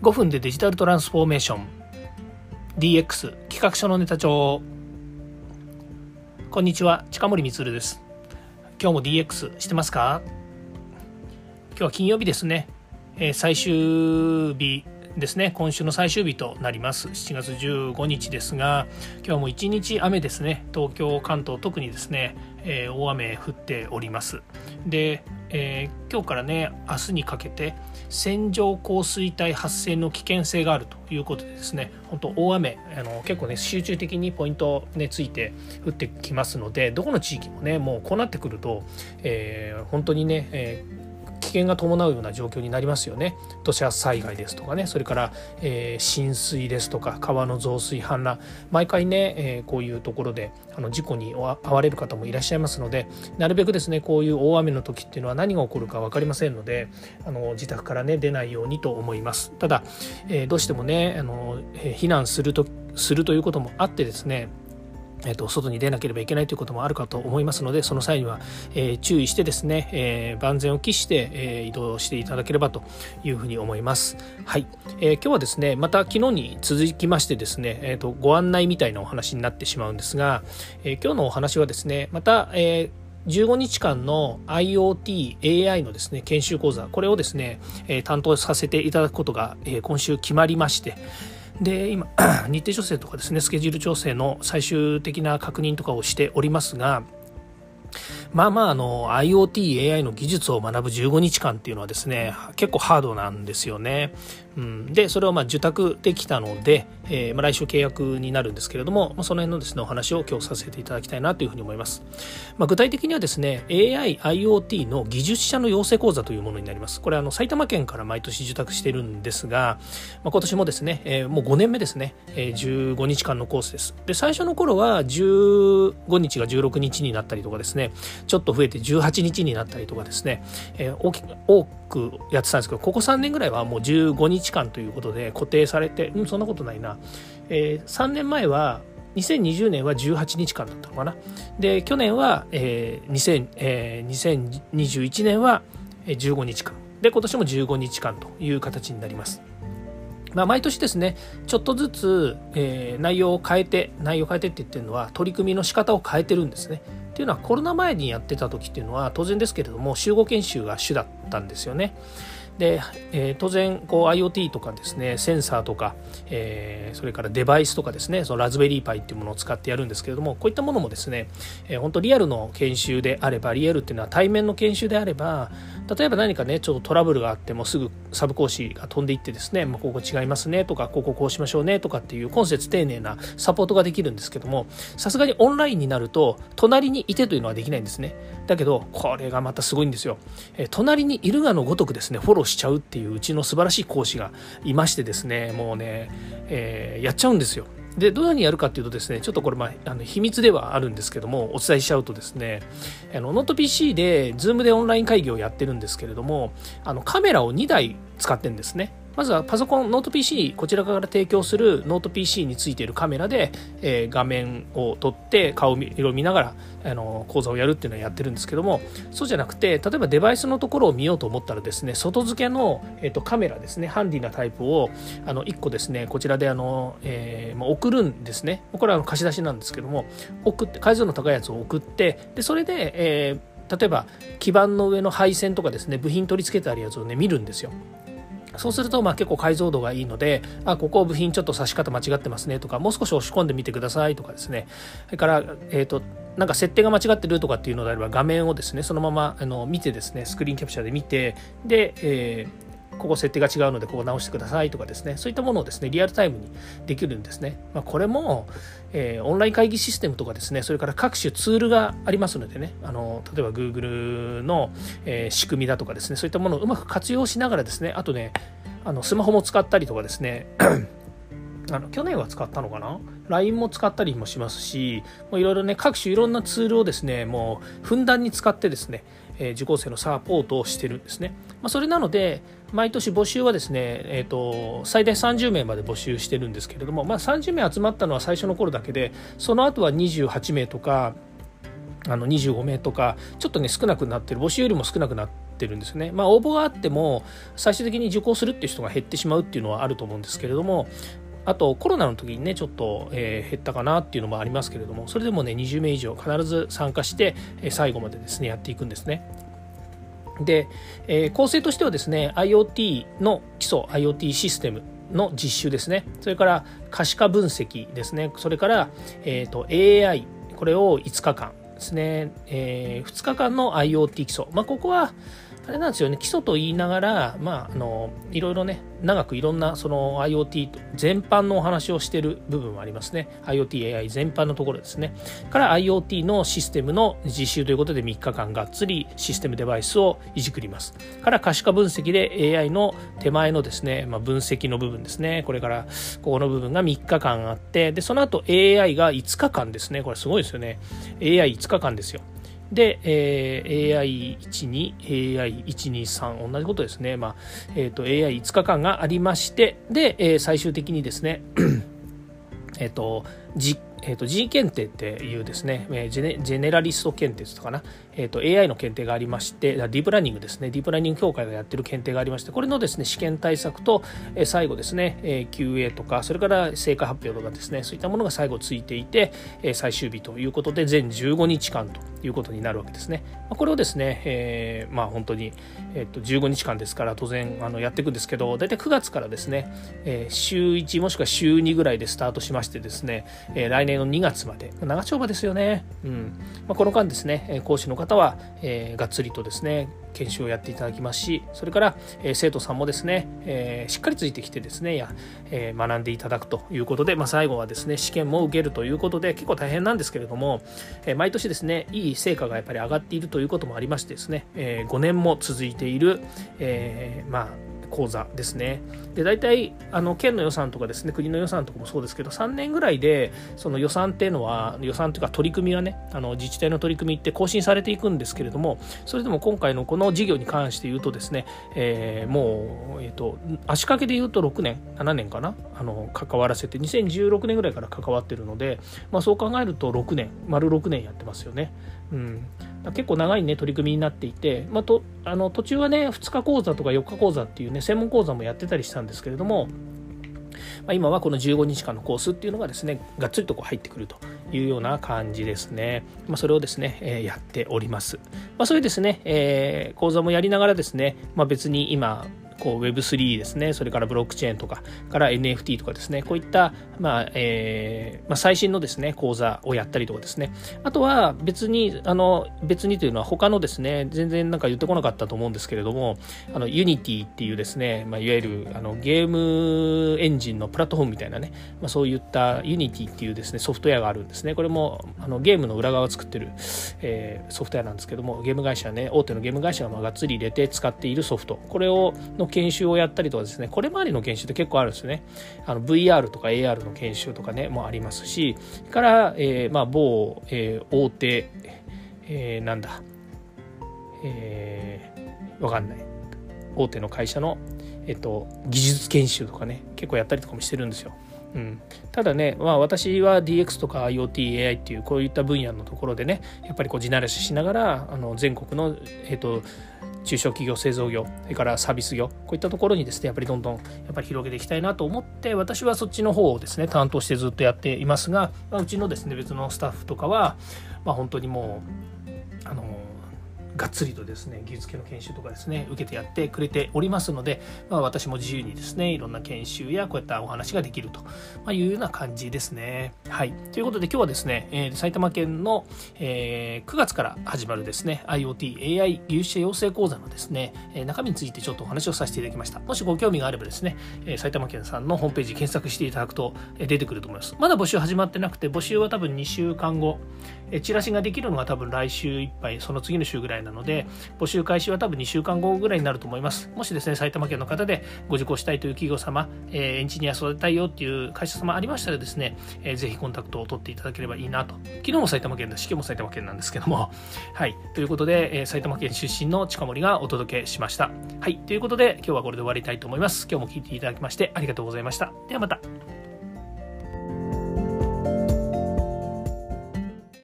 5分でデジタルトランスフォーメーション。DX 企画書のネタ帳。こんにちは近森光です。今日も DX してますか？今日は金曜日ですね、えー、最終日ですね。今週の最終日となります。7月15日ですが今日も一日雨ですね。東京関東特にですね、えー、大雨降っております。で、えー、今日からね明日にかけて線状降水帯発生の危険性があるということでですね本当大雨あの結構ね集中的にポイントねついて降ってきますのでどこの地域もねもうこうなってくると、えー、本当にね、えー危険が伴うような状況になりますよね。土砂災害ですとかね。それから、えー、浸水ですとか川の増水氾濫。毎回ね、えー、こういうところであの事故に遭われる方もいらっしゃいますのでなるべくですねこういう大雨の時っていうのは何が起こるか分かりませんのであの自宅からね出ないようにと思います。ただ、えー、どうしてもねあの、え避難するとするということもあってですねえーと、外に出なければいけないということもあるかと思いますのでその際には、えー、注意してですね、えー、万全を期して、えー、移動していただければというふうに思います。はい、えー、今日はですねまた昨日に続きましてですね、えーと、ご案内みたいなお話になってしまうんですが、えー、今日のお話はですねまた、えー15日間の IoT、AI のですね、研修講座、これをですね、担当させていただくことが、今週決まりまして、で今 日程調整とかですねスケジュール調整の最終的な確認とかをしておりますがまあまああの IoT、AI の技術を学ぶ15日間っていうのはですね結構ハードなんですよね。うん、でそれをまあ受託できたので、えー、まあ来週契約になるんですけれども、まあ、その辺のですねお話を今日させていただきたいなというふうに思います。まあ、具体的にはですね AI、IoT の技術者の養成講座というものになります。これあの埼玉県から毎年受託してるんですが、まあ、今年もですね、えー、もう5年目ですね、えー、15日間のコースです。で最初の頃は15日が16日になったりとかですねちょっと増えて18日になったりとかですね、えー、大き多くやってたんですけどここ3年ぐらいはもう15日間ということで固定されてうんそんなことないな、えー、3年前は2020年は18日間だったのかな。で去年は、えー2000えー、2021年は15日間。で今年も15日間という形になります。まあ、毎年ですねちょっとずつ、えー、内容を変えて内容を変えてって言ってるのは取り組みの仕方を変えてるんですね。ていうのはコロナ前にやってた時っていうのは当然ですけれども集合研修が主だったんですよね。で、えー、当然こう IoT とかですねセンサーとか、えー、それからデバイスとかですねそのラズベリーパイっていうものを使ってやるんですけれどもこういったものもですね、えー、本当リアルの研修であればリアルっていうのは対面の研修であれば例えば何かねちょっとトラブルがあってもすぐサブ講師が飛んでいってですね、まあ、ここ違いますねとかこここうしましょうねとかっていう今節丁寧なサポートができるんですけどもさすがにオンラインになると隣にいてというのはできないんですね。だけどこれがまたすごいんですよ、えー、隣にいるがのごとくですねフォローしちゃうっていううちの素晴らしい講師がいましてですねもうね、えー、やっちゃうんですよ。でどのようふうにやるかっていうとですねちょっとこれ、まあ、あの秘密ではあるんですけどもお伝えしちゃうとですねあのノート PC で Zoom でオンライン会議をやってるんですけれどもあのカメラを2台使ってるんですね。まずはパソコン、ノート PC、こちらから提供するノート PC についているカメラで、えー、画面を撮って顔色を見ながらあの講座をやるっていうのはやってるんですけどもそうじゃなくて例えばデバイスのところを見ようと思ったらですね外付けの、えーと、カメラですねハンディなタイプをあの1個ですねこちらであの、えー、送るんですね。これは貸し出しなんですけども送って解像度の高いやつを送ってでそれで、えー、例えば基板の上の配線とかですね部品取り付けてあるやつをね見るんですよ。そうするとまあ結構解像度がいいので、あ、ここ部品ちょっと差し方間違ってますねとか、もう少し押し込んでみてくださいとかですね。それから、えっ、ー、と、なんか設定が間違ってるとかっていうのであれば画面をですね、そのままあの見てですね、スクリーンキャプチャーで見て、で、えーここ設定が違うのでここ直してくださいとかですね。そういったものをですねリアルタイムにできるんですね、まあ、これも、えー、オンライン会議システムとかですねそれから各種ツールがありますのでね。あの例えば Google の、えー、仕組みだとかですね。そういったものをうまく活用しながらですね。あとねあのスマホも使ったりとかですね。あの去年は使ったのかな ?LINE も使ったりもしますし、いろいろね、各種いろんなツールをですね、もうふんだんに使ってですね、えー、受講生のサポートをしてるんですね。まあ、それなので、毎年募集はですね、えーと、最大30名まで募集してるんですけれども、まあ、30名集まったのは最初の頃だけで、その後は28名とか、あの25名とか、ちょっとね、少なくなってる、募集よりも少なくなってるんですね。まあ、応募があっても最終的に受講するっていう人が減ってしまうっていうのはあると思うんですけれどもあとコロナの時にねちょっと、えー、減ったかなっていうのもありますけれどもそれでもね20名以上必ず参加して、え最後までですねやっていくんですね。で、えー、構成としてはですね IoT の基礎 IoT システムの実習ですね。それから可視化分析ですね。それから、えーと、AI これを5日間ですね、えー、2日間の IoT 基礎、まあ、ここはあれなんですよね、基礎と言いながら、まあ、あの、いろいろね、長くいろんなその IoT 全般のお話をしている部分もありますね。IoT、AI 全般のところですね。から IoT のシステムの実習ということで3日間がっつりシステムデバイスをいじくります。から可視化分析で AI の手前のですね、まあ、分析の部分ですね。これからここの部分が3日間あって、で、その後 AI が5日間ですね。これすごいですよね。AI5 日間ですよ。で、えー、AI12、AI123、同じことですね。まあ、えっ、ー、と、AI5 日間がありまして、で、えー、最終的にですね、えっと、実えーと、G 検定っていうですね、ジェネジェネラリスト検定とかな、えーと、AI の検定がありまして、ディープラーニングですね、ディープラーニング協会がやってる検定がありまして、これのですね、試験対策と、えー、最後ですね、えー、QA とか、それから成果発表とかですね、そういったものが最後ついていて、えー、最終日ということで、全15日間ということになるわけですね。まあ、これをですね、えー、まあ本当に、えーと、15日間ですから、当然あのやっていくんですけど、大体9月からですね、えー、週1もしくは週2ぐらいでスタートしましてですね、えー、来年の2月まで、長丁場ですよね。うんまあ、この間ですね、講師の方は、えー、がっつりとですね、研修をやっていただきますし、それから、えー、生徒さんもですね、えー、しっかりついてきてですね、やえ、学んでいただくということで、まあ、最後はですね、試験も受けるということで、結構大変なんですけれども、え毎年ですね、いい成果がやっぱり上がっているということもありましてですね、え5年も続いている、えまあ、講座ですね。で大体あの県の予算とかですね国の予算とかもそうですけど3年ぐらいでその予算っていうのは予算というか取り組みはねあの自治体の取り組みって更新されていくんですけれどもそれでも今回のこの事業に関して言うとですね、えー、もう、えーと、足掛けで言うと6年7年かなあの関わらせて2016年ぐらいから関わってるので、まあ、そう考えると6年丸6年やってますよね。うん、結構長いね取り組みになっていて、まあ、とあの途中はね2日講座とか4日講座っていうね専門講座もやってたりしたんですけれども、まあ、今はこの15日間のコースっていうのがですねがっつりとこう入ってくるというような感じですね、まあ、それをですね、えー、やっております、まあ、そういうですね、えー、講座もやりながらですね、まあ、別に今こう Web3 ですね、それからブロックチェーンとか、から NFT とかですね、こういった、まあえーまあ、最新のですね、講座をやったりとかですね、あとは別に、あの別にというのは他のですね、全然なんか言ってこなかったと思うんですけれども、あの Unity っていうですね、まあ、いわゆるあのゲームエンジンのプラットフォームみたいなね、まあ、そういった Unity っていうですね、ソフトウェアがあるんですね。これもあのゲームの裏側を作ってる、えー、ソフトウェアなんですけども、ゲーム会社ね、大手のゲーム会社がまあがっつり入れて使っているソフト、これをの研修をやったりとかですね、これまでの研修って結構あるんですよね。あの VR とか AR の研修とかね、もありますし、から、えー、まあ、某、えー、大手、えー、なんだ、えー、わかんない。大手の会社の、えっと、技術研修とかね、結構やったりとかもしてるんですよ。うん、ただね、まあ、私は DX とか IoTAI っていうこういった分野のところでねやっぱりこう地ならししながらあの全国の、えっと、中小企業製造業それからサービス業こういったところにですねやっぱりどんどんやっぱり広げていきたいなと思って私はそっちの方をですね担当してずっとやっていますが、まあ、うちのですね別のスタッフとかは、まあ、本当にもうあのがっつりとですね技術系の研修とかですね受けてやってくれておりますので、まあ、私も自由にですねいろんな研修やこういったお話ができるというような感じですね。はい。ということで今日はですね、えー、埼玉県の、えー、9月から始まるですね IoT、AI 技術者養成講座のですね、え中身についてちょっとお話をさせていただきました。もしご興味があればですね、えー、埼玉県さんのホームページ検索していただくと、え出てくると思います。まだ募集始まってなくて募集は多分2週間後、えチラシができるのが多分来週いっぱいその次の週ぐらいなので募集開始は多分2週間後ぐらいになると思います。もしですね、埼玉県の方でご受講したいという企業様、えー、エンジニア育てたいよっていう会社様ありましたらですね、えー、ぜひコンタクトを取っていただければいいなと。昨日も埼玉県だし、今日も埼玉県なんですけども。はい。ということで、えー、埼玉県出身の近森がお届けしました。はい。ということで、今日はこれで終わりたいと思います。今日も聞いていただきましてありがとうございました。ではまた。